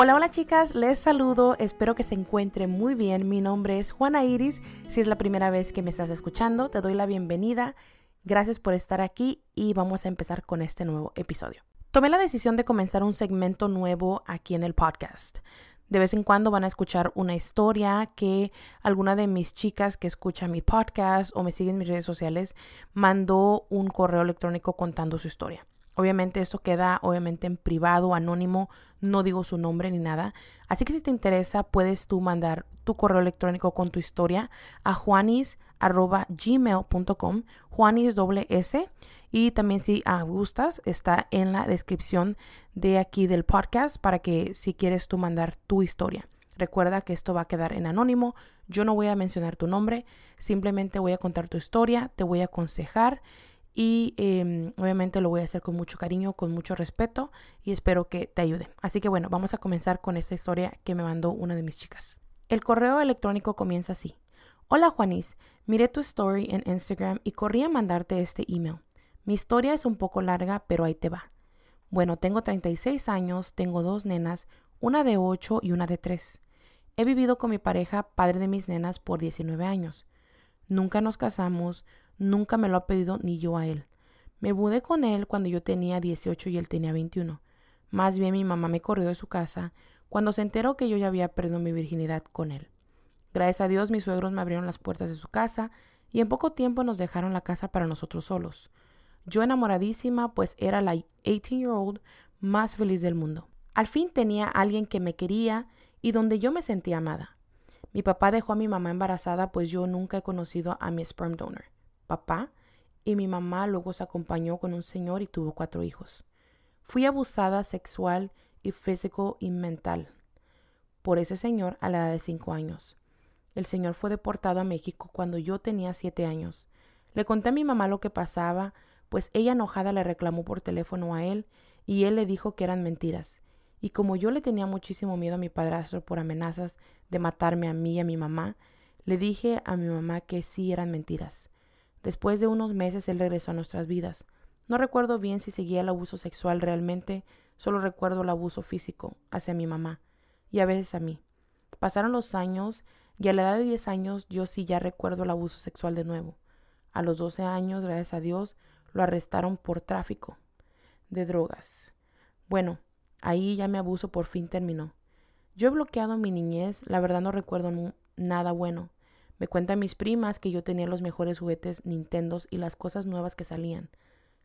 Hola, hola chicas, les saludo, espero que se encuentre muy bien. Mi nombre es Juana Iris. Si es la primera vez que me estás escuchando, te doy la bienvenida. Gracias por estar aquí y vamos a empezar con este nuevo episodio. Tomé la decisión de comenzar un segmento nuevo aquí en el podcast. De vez en cuando van a escuchar una historia que alguna de mis chicas que escucha mi podcast o me sigue en mis redes sociales mandó un correo electrónico contando su historia. Obviamente esto queda obviamente en privado, anónimo, no digo su nombre ni nada. Así que si te interesa, puedes tú mandar tu correo electrónico con tu historia a juanis.gmail.com, juanis doble S. Y también si gustas, está en la descripción de aquí del podcast para que si quieres tú mandar tu historia. Recuerda que esto va a quedar en anónimo. Yo no voy a mencionar tu nombre, simplemente voy a contar tu historia, te voy a aconsejar y em, obviamente lo voy a hacer con mucho cariño, con mucho respeto y espero que te ayude. Así que bueno, vamos a comenzar con esta historia que me mandó una de mis chicas. El correo electrónico comienza así. Hola Juanis, miré tu story en Instagram y corrí a mandarte este email. Mi historia es un poco larga, pero ahí te va. Bueno, tengo 36 años, tengo dos nenas, una de 8 y una de 3. He vivido con mi pareja, padre de mis nenas, por 19 años. Nunca nos casamos, Nunca me lo ha pedido ni yo a él. Me mudé con él cuando yo tenía 18 y él tenía 21. Más bien mi mamá me corrió de su casa cuando se enteró que yo ya había perdido mi virginidad con él. Gracias a Dios mis suegros me abrieron las puertas de su casa y en poco tiempo nos dejaron la casa para nosotros solos. Yo enamoradísima, pues era la 18-year-old más feliz del mundo. Al fin tenía alguien que me quería y donde yo me sentía amada. Mi papá dejó a mi mamá embarazada, pues yo nunca he conocido a mi sperm donor papá, y mi mamá luego se acompañó con un señor y tuvo cuatro hijos. Fui abusada sexual y físico y mental por ese señor a la edad de cinco años. El señor fue deportado a México cuando yo tenía siete años. Le conté a mi mamá lo que pasaba, pues ella enojada le reclamó por teléfono a él y él le dijo que eran mentiras. Y como yo le tenía muchísimo miedo a mi padrastro por amenazas de matarme a mí y a mi mamá, le dije a mi mamá que sí eran mentiras. Después de unos meses él regresó a nuestras vidas. No recuerdo bien si seguía el abuso sexual realmente, solo recuerdo el abuso físico hacia mi mamá y a veces a mí. Pasaron los años y a la edad de 10 años yo sí ya recuerdo el abuso sexual de nuevo. A los 12 años, gracias a Dios, lo arrestaron por tráfico de drogas. Bueno, ahí ya mi abuso por fin terminó. Yo he bloqueado mi niñez, la verdad no recuerdo nada bueno. Me cuentan mis primas que yo tenía los mejores juguetes Nintendos y las cosas nuevas que salían.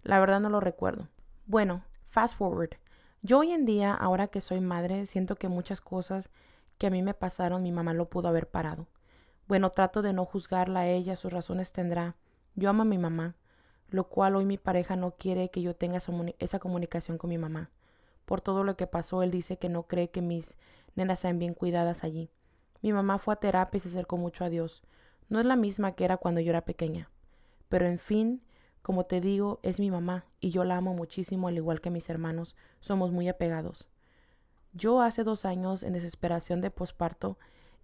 La verdad no lo recuerdo. Bueno, fast forward. Yo hoy en día, ahora que soy madre, siento que muchas cosas que a mí me pasaron mi mamá lo pudo haber parado. Bueno, trato de no juzgarla a ella, sus razones tendrá. Yo amo a mi mamá, lo cual hoy mi pareja no quiere que yo tenga esa comunicación con mi mamá. Por todo lo que pasó, él dice que no cree que mis nenas sean bien cuidadas allí. Mi mamá fue a terapia y se acercó mucho a Dios. No es la misma que era cuando yo era pequeña. Pero en fin, como te digo, es mi mamá y yo la amo muchísimo al igual que mis hermanos. Somos muy apegados. Yo hace dos años, en desesperación de posparto,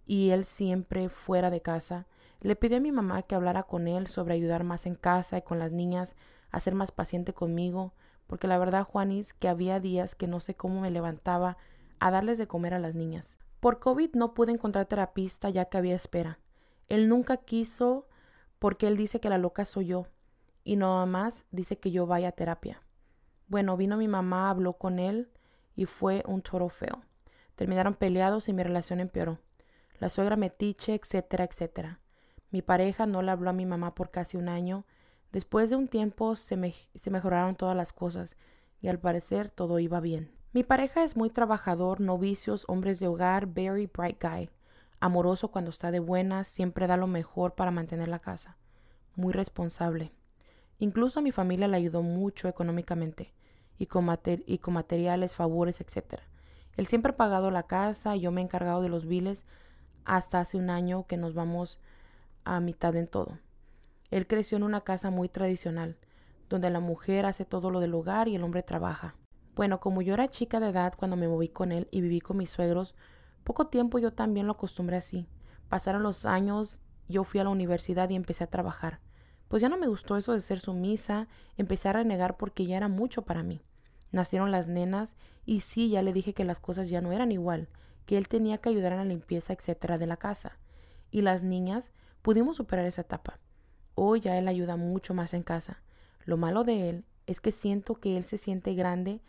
y él siempre fuera de casa, le pedí a mi mamá que hablara con él sobre ayudar más en casa y con las niñas, a ser más paciente conmigo, porque la verdad, Juanis, que había días que no sé cómo me levantaba a darles de comer a las niñas. Por COVID no pude encontrar terapista ya que había espera. Él nunca quiso porque él dice que la loca soy yo y nada más dice que yo vaya a terapia. Bueno, vino mi mamá, habló con él y fue un toro feo. Terminaron peleados y mi relación empeoró. La suegra metiche, etcétera, etcétera. Mi pareja no le habló a mi mamá por casi un año. Después de un tiempo se, se mejoraron todas las cosas y al parecer todo iba bien. Mi pareja es muy trabajador, novicios, hombres de hogar, very bright guy. Amoroso cuando está de buenas, siempre da lo mejor para mantener la casa. Muy responsable. Incluso a mi familia le ayudó mucho económicamente y con, materiales, favores, etc. Él siempre ha pagado la casa y yo me he encargado de los biles hasta hace un año que nos vamos a mitad en todo. Él creció en una casa muy tradicional, donde la mujer hace todo lo del hogar y el hombre trabaja. Bueno, como yo era chica de edad cuando me moví con él y viví con mis suegros, poco tiempo yo también lo acostumbré así. Pasaron los años, yo fui a la universidad y empecé a trabajar. Pues ya no me gustó eso de ser sumisa, empecé a renegar porque ya era mucho para mí. Nacieron las nenas y sí, ya le dije que las cosas ya no eran igual, que él tenía que ayudar en la limpieza, etcétera, de la casa. Y las niñas pudimos superar esa etapa. Hoy ya él ayuda mucho más en casa. Lo malo de él es que siento que él se siente grande,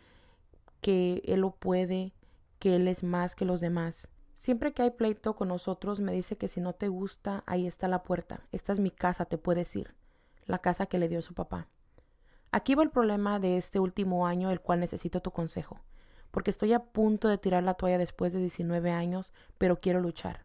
que él lo puede, que él es más que los demás. Siempre que hay pleito con nosotros me dice que si no te gusta, ahí está la puerta. Esta es mi casa, te puedes ir. La casa que le dio su papá. Aquí va el problema de este último año, el cual necesito tu consejo. Porque estoy a punto de tirar la toalla después de 19 años, pero quiero luchar.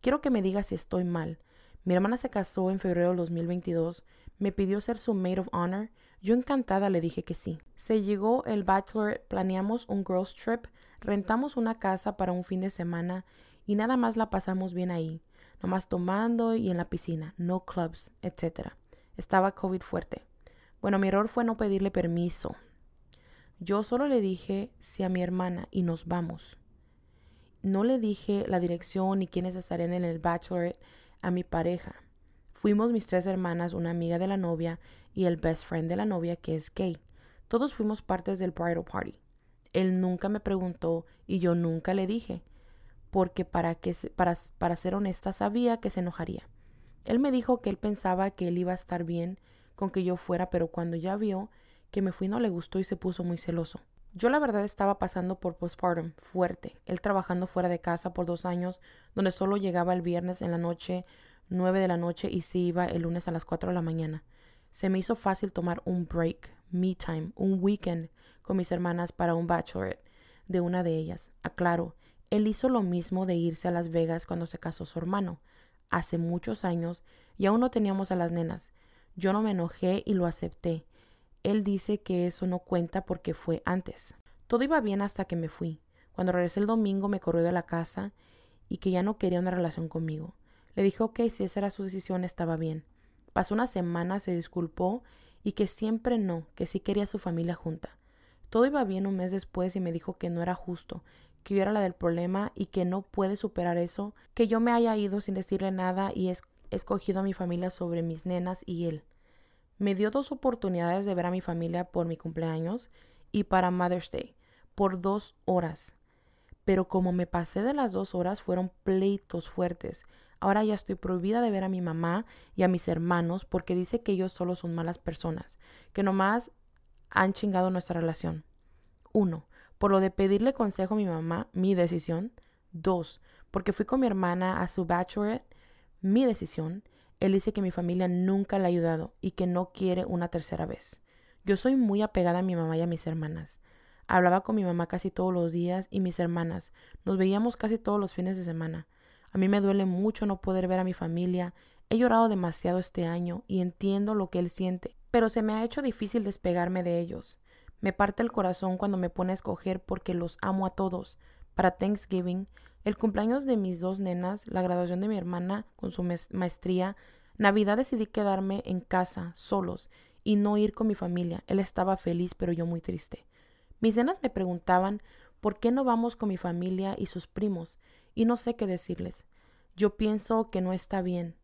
Quiero que me digas si estoy mal. Mi hermana se casó en febrero de 2022, me pidió ser su maid of honor. Yo encantada le dije que sí. Se llegó el bachelor, planeamos un girls trip, rentamos una casa para un fin de semana y nada más la pasamos bien ahí, nomás tomando y en la piscina, no clubs, etc. Estaba COVID fuerte. Bueno, mi error fue no pedirle permiso. Yo solo le dije sí a mi hermana y nos vamos. No le dije la dirección ni quiénes estarían en el bachelor a mi pareja. Fuimos mis tres hermanas, una amiga de la novia y el best friend de la novia que es gay. Todos fuimos partes del bridal party. Él nunca me preguntó y yo nunca le dije, porque para, que, para, para ser honesta sabía que se enojaría. Él me dijo que él pensaba que él iba a estar bien con que yo fuera, pero cuando ya vio que me fui no le gustó y se puso muy celoso. Yo la verdad estaba pasando por postpartum fuerte, él trabajando fuera de casa por dos años, donde solo llegaba el viernes en la noche, nueve de la noche y se iba el lunes a las cuatro de la mañana. Se me hizo fácil tomar un break, me time, un weekend con mis hermanas para un bachelorette de una de ellas. Aclaro, él hizo lo mismo de irse a Las Vegas cuando se casó su hermano, hace muchos años, y aún no teníamos a las nenas. Yo no me enojé y lo acepté. Él dice que eso no cuenta porque fue antes. Todo iba bien hasta que me fui. Cuando regresé el domingo me corrió de la casa y que ya no quería una relación conmigo. Le dije que si esa era su decisión estaba bien. Pasó una semana, se disculpó y que siempre no, que sí quería su familia junta. Todo iba bien un mes después y me dijo que no era justo, que yo era la del problema y que no puede superar eso, que yo me haya ido sin decirle nada y es escogido a mi familia sobre mis nenas y él. Me dio dos oportunidades de ver a mi familia por mi cumpleaños y para Mother's Day, por dos horas. Pero como me pasé de las dos horas, fueron pleitos fuertes. Ahora ya estoy prohibida de ver a mi mamá y a mis hermanos porque dice que ellos solo son malas personas, que nomás han chingado nuestra relación. Uno, por lo de pedirle consejo a mi mamá, mi decisión. Dos, porque fui con mi hermana a su bachelorette mi decisión, él dice que mi familia nunca le ha ayudado y que no quiere una tercera vez. Yo soy muy apegada a mi mamá y a mis hermanas. Hablaba con mi mamá casi todos los días y mis hermanas. Nos veíamos casi todos los fines de semana. A mí me duele mucho no poder ver a mi familia. He llorado demasiado este año y entiendo lo que él siente, pero se me ha hecho difícil despegarme de ellos. Me parte el corazón cuando me pone a escoger porque los amo a todos. Para Thanksgiving el cumpleaños de mis dos nenas, la graduación de mi hermana con su maestría, Navidad decidí quedarme en casa, solos, y no ir con mi familia. Él estaba feliz, pero yo muy triste. Mis nenas me preguntaban por qué no vamos con mi familia y sus primos, y no sé qué decirles. Yo pienso que no está bien.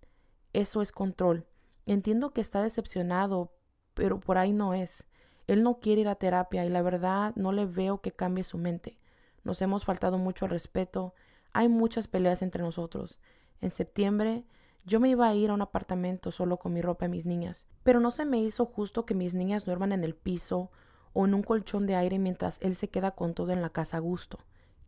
Eso es control. Entiendo que está decepcionado, pero por ahí no es. Él no quiere ir a terapia y la verdad no le veo que cambie su mente. Nos hemos faltado mucho respeto, hay muchas peleas entre nosotros. En septiembre yo me iba a ir a un apartamento solo con mi ropa y mis niñas, pero no se me hizo justo que mis niñas duerman en el piso o en un colchón de aire mientras él se queda con todo en la casa a gusto.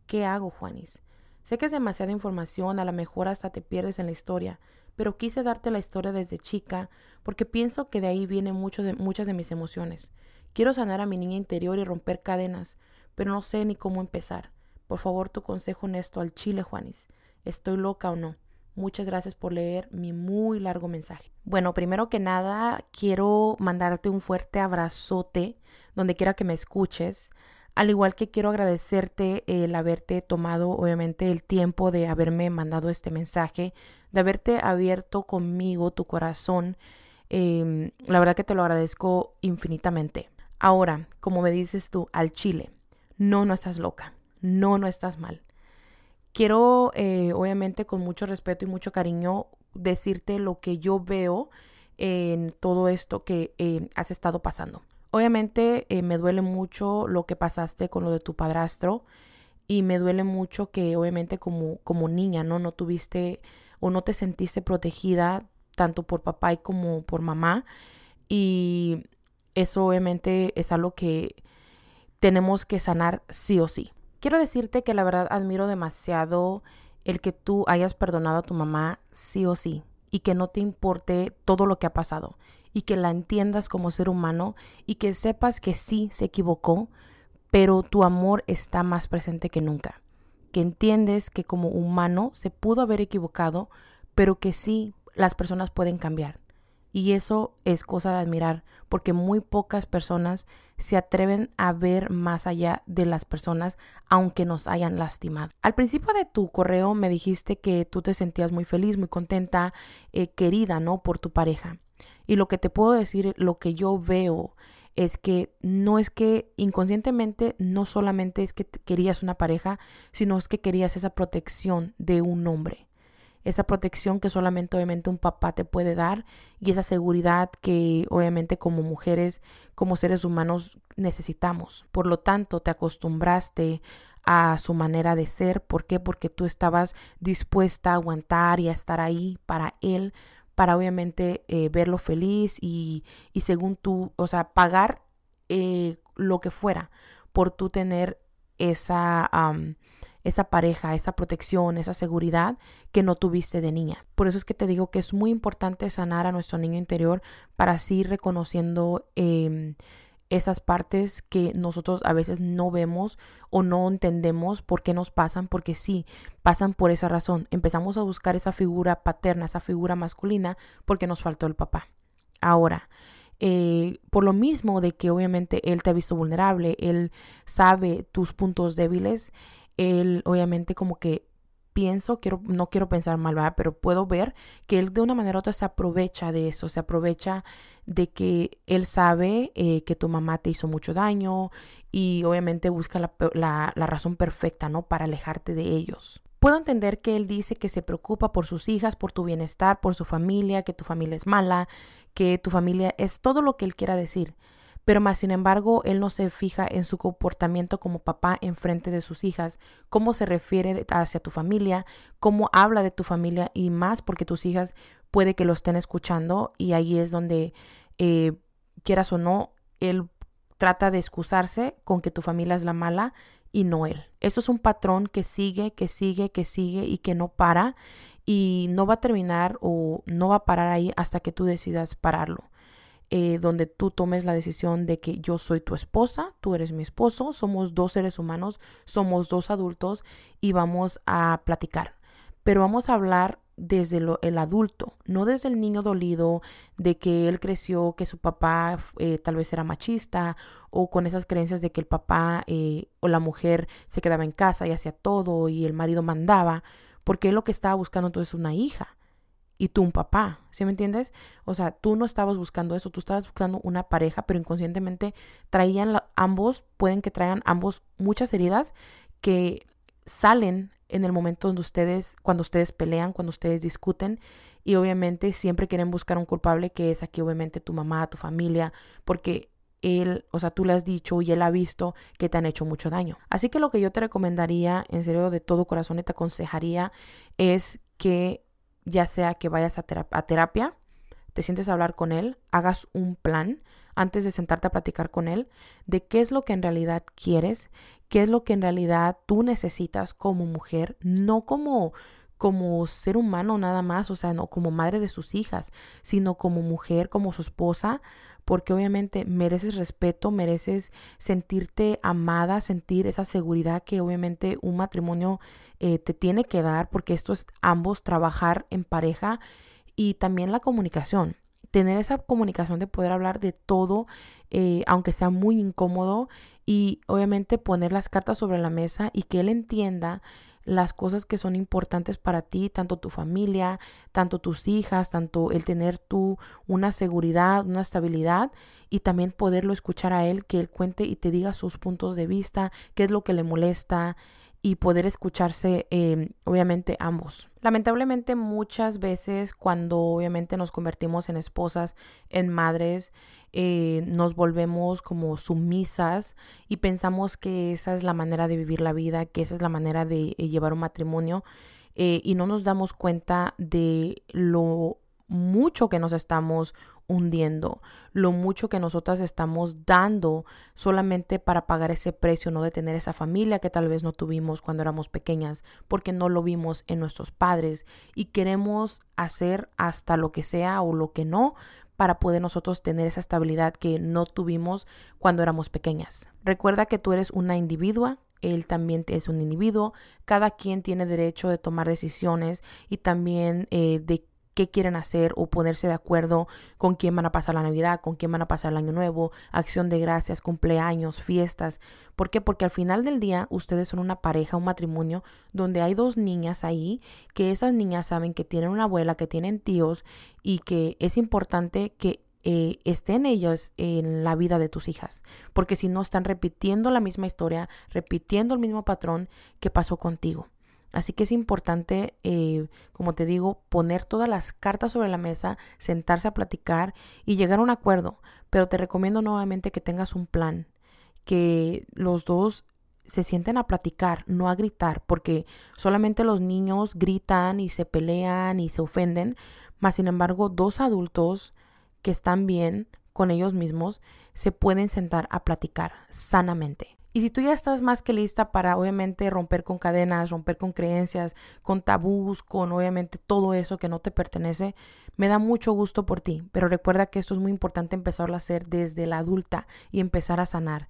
¿Qué hago, Juanis? Sé que es demasiada información, a lo mejor hasta te pierdes en la historia, pero quise darte la historia desde chica porque pienso que de ahí vienen muchas de mis emociones. Quiero sanar a mi niña interior y romper cadenas, pero no sé ni cómo empezar. Por favor, tu consejo honesto al chile, Juanis. ¿Estoy loca o no? Muchas gracias por leer mi muy largo mensaje. Bueno, primero que nada, quiero mandarte un fuerte abrazote donde quiera que me escuches. Al igual que quiero agradecerte el haberte tomado, obviamente, el tiempo de haberme mandado este mensaje, de haberte abierto conmigo tu corazón. Em, la verdad que te lo agradezco infinitamente. Ahora, como me dices tú, al chile, no, no estás loca no, no estás mal. Quiero, eh, obviamente, con mucho respeto y mucho cariño, decirte lo que yo veo en todo esto que eh, has estado pasando. Obviamente eh, me duele mucho lo que pasaste con lo de tu padrastro y me duele mucho que obviamente como, como niña, ¿no? No tuviste o no te sentiste protegida tanto por papá y como por mamá y eso obviamente es algo que tenemos que sanar sí o sí. Quiero decirte que la verdad admiro demasiado el que tú hayas perdonado a tu mamá sí o sí y que no te importe todo lo que ha pasado y que la entiendas como ser humano y que sepas que sí se equivocó, pero tu amor está más presente que nunca. Que entiendes que como humano se pudo haber equivocado, pero que sí las personas pueden cambiar. Y eso es cosa de admirar, porque muy pocas personas se atreven a ver más allá de las personas, aunque nos hayan lastimado. Al principio de tu correo me dijiste que tú te sentías muy feliz, muy contenta, eh, querida, ¿no? Por tu pareja. Y lo que te puedo decir, lo que yo veo es que no es que inconscientemente no solamente es que querías una pareja, sino es que querías esa protección de un hombre esa protección que solamente obviamente un papá te puede dar y esa seguridad que obviamente como mujeres, como seres humanos necesitamos. Por lo tanto, te acostumbraste a su manera de ser. ¿Por qué? Porque tú estabas dispuesta a aguantar y a estar ahí para él, para obviamente eh, verlo feliz y, y, según tú, o sea, pagar eh, lo que fuera por tú tener esa esa pareja, esa protección, esa seguridad que no tuviste de niña. Por eso es que te digo que es muy importante sanar a nuestro niño interior para así reconociendo em, esas partes que nosotros a veces no vemos o no entendemos por qué nos pasan, porque sí, pasan por esa razón. Empezamos a buscar esa figura paterna, esa figura masculina, porque nos faltó el papá. Ahora, eh, por lo mismo de que obviamente él te ha visto vulnerable, él sabe tus puntos débiles, él obviamente como que pienso, quiero, no quiero pensar mal, pero puedo ver que él de una manera u otra se aprovecha de eso, se aprovecha de que él sabe eh, que tu mamá te hizo mucho daño y obviamente busca la, la, la razón perfecta, ¿no? Para alejarte de ellos. Puedo entender que él dice que se preocupa por sus hijas, por tu bienestar, por su familia, que tu familia es mala, que tu familia es todo lo que él quiera decir pero más sin embargo él no se fija en su comportamiento como papá en frente de sus hijas, cómo se refiere hacia tu familia, cómo habla de tu familia y más porque tus hijas puede que lo estén escuchando y ahí es donde eh, quieras o no, él trata de excusarse con que tu familia es la mala y no él. Eso es un patrón que sigue, que sigue, que sigue y que no para y no va a terminar o no va a parar ahí hasta que tú decidas pararlo. Eh, donde tú tomes la decisión de que yo soy tu esposa, tú eres mi esposo, somos dos seres humanos, somos dos adultos y vamos a platicar. Pero vamos a hablar desde el adulto, no desde el niño dolido de que él creció, que su papá eh, tal vez era machista o con esas creencias de que el papá eh, o la mujer se quedaba en casa y hacía todo y el marido mandaba, porque él lo que estaba buscando entonces una hija y tú un papá, ¿sí me entiendes? O sea, tú no estabas buscando eso, tú estabas buscando una pareja, pero inconscientemente traían ambos, pueden que traigan ambos muchas heridas que salen en el momento donde ustedes, cuando ustedes pelean, cuando ustedes discuten y obviamente siempre quieren buscar un culpable que es aquí obviamente tu mamá, tu familia, porque él, o sea, tú le has dicho y él ha visto que te han hecho mucho daño. Así que lo que yo te recomendaría, en serio, de todo corazón y te aconsejaría es que ya sea que vayas a, terapia, te sientes a hablar con él, hagas un plan antes de sentarte a platicar con él de qué es lo que en realidad quieres, qué es lo que en realidad tú necesitas como mujer, no como como ser humano nada más, o sea, no como madre de sus hijas, sino como mujer, como su esposa, porque obviamente mereces respeto, mereces sentirte amada, sentir esa seguridad que obviamente un matrimonio eh, te tiene que dar, porque esto es ambos trabajar en pareja y también la comunicación. Tener esa comunicación de poder hablar de todo, eh, aunque sea muy incómodo, y obviamente poner las cartas sobre la mesa y que él entienda las cosas que son importantes para ti, tanto tu familia, tanto tus hijas, tanto el tener tú una seguridad, una estabilidad y también poderlo escuchar a él, que él cuente y te diga sus puntos de vista, qué es lo que le molesta y poder escucharse em, obviamente ambos. Lamentablemente muchas veces cuando obviamente nos convertimos en esposas, en madres, eh, nos volvemos como sumisas y pensamos que esa es la manera de vivir la vida, que esa es la manera de eh, llevar un matrimonio eh, y no nos damos cuenta de lo mucho que nos estamos hundiendo, lo mucho que nosotras estamos dando solamente para pagar ese precio, no de tener esa familia que tal vez no tuvimos cuando éramos pequeñas, porque no lo vimos en nuestros padres y queremos hacer hasta lo que sea o lo que no para poder nosotros tener esa estabilidad que no tuvimos cuando éramos pequeñas. Recuerda que tú eres una individua, él también es un individuo, cada quien tiene derecho de tomar decisiones y también eh, de qué quieren hacer o ponerse de acuerdo con quién van a pasar la Navidad, con quién van a pasar el Año Nuevo, acción de gracias, cumpleaños, fiestas. ¿Por qué? Porque al final del día ustedes son una pareja, un matrimonio donde hay dos niñas ahí, que esas niñas saben que tienen una abuela, que tienen tíos y que es importante que eh, estén ellos en la vida de tus hijas, porque si no están repitiendo la misma historia, repitiendo el mismo patrón que pasó contigo. Así que es importante, eh, como te digo, poner todas las cartas sobre la mesa, sentarse a platicar y llegar a un acuerdo. Pero te recomiendo nuevamente que tengas un plan, que los dos se sienten a platicar, no a gritar, porque solamente los niños gritan y se pelean y se ofenden, mas sin embargo dos adultos que están bien con ellos mismos se pueden sentar a platicar sanamente. Y si tú ya estás más que lista para obviamente romper con cadenas, romper con creencias, con tabús, con obviamente todo eso que no te pertenece, me da mucho gusto por ti. Pero recuerda que esto es muy importante empezarlo a hacer desde la adulta y empezar a sanar.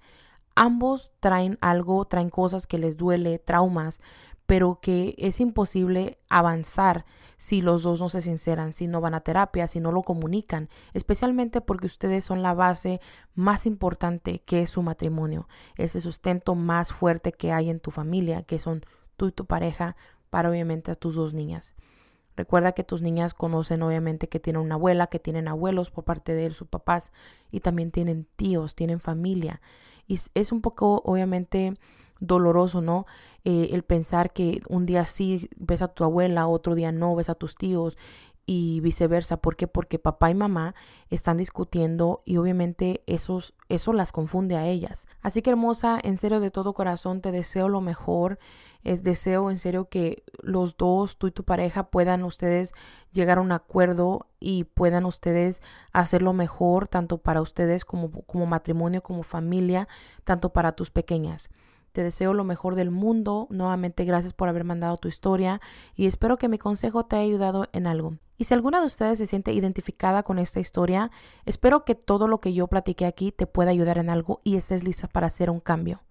Ambos traen algo, traen cosas que les duele, traumas, pero que es imposible avanzar si los dos no se sinceran, si no van a terapia, si no lo comunican, especialmente porque ustedes son la base más importante que es su matrimonio, ese sustento más fuerte que hay en tu familia, que son tú y tu pareja, para obviamente a tus dos niñas. Recuerda que tus niñas conocen obviamente que tienen una abuela, que tienen abuelos por parte de sus papás y también tienen tíos, tienen familia. Y es un poco obviamente doloroso, ¿no? Eh, el pensar que un día sí ves a tu abuela, otro día no, ves a tus tíos y viceversa. ¿Por qué? Porque papá y mamá están discutiendo y obviamente esos, eso las confunde a ellas. Así que hermosa, en serio de todo corazón te deseo lo mejor. Es deseo en serio que los dos, tú y tu pareja, puedan ustedes llegar a un acuerdo y puedan ustedes hacer lo mejor, tanto para ustedes como, como matrimonio, como familia, tanto para tus pequeñas. Te deseo lo mejor del mundo. Nuevamente gracias por haber mandado tu historia y espero que mi consejo te haya ayudado en algo. Y si alguna de ustedes se siente identificada con esta historia, espero que todo lo que yo platiqué aquí te pueda ayudar en algo y estés lista para hacer un cambio.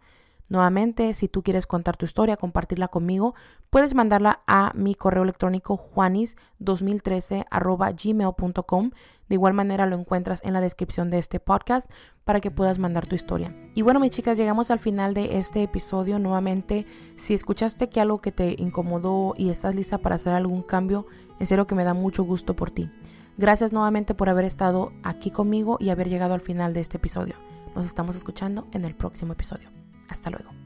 Nuevamente, si tú quieres contar tu historia, compartirla conmigo, puedes mandarla a mi correo electrónico juanis2013 gmail.com. De igual manera lo encuentras en la descripción de este podcast para que puedas mandar tu historia. Y bueno, mis chicas, llegamos al final de este episodio. Nuevamente, si escuchaste que algo que te incomodó y estás lista para hacer algún cambio, en serio que me da mucho gusto por ti. Gracias nuevamente por haber estado aquí conmigo y haber llegado al final de este episodio. Nos estamos escuchando en el próximo episodio. Hasta luego.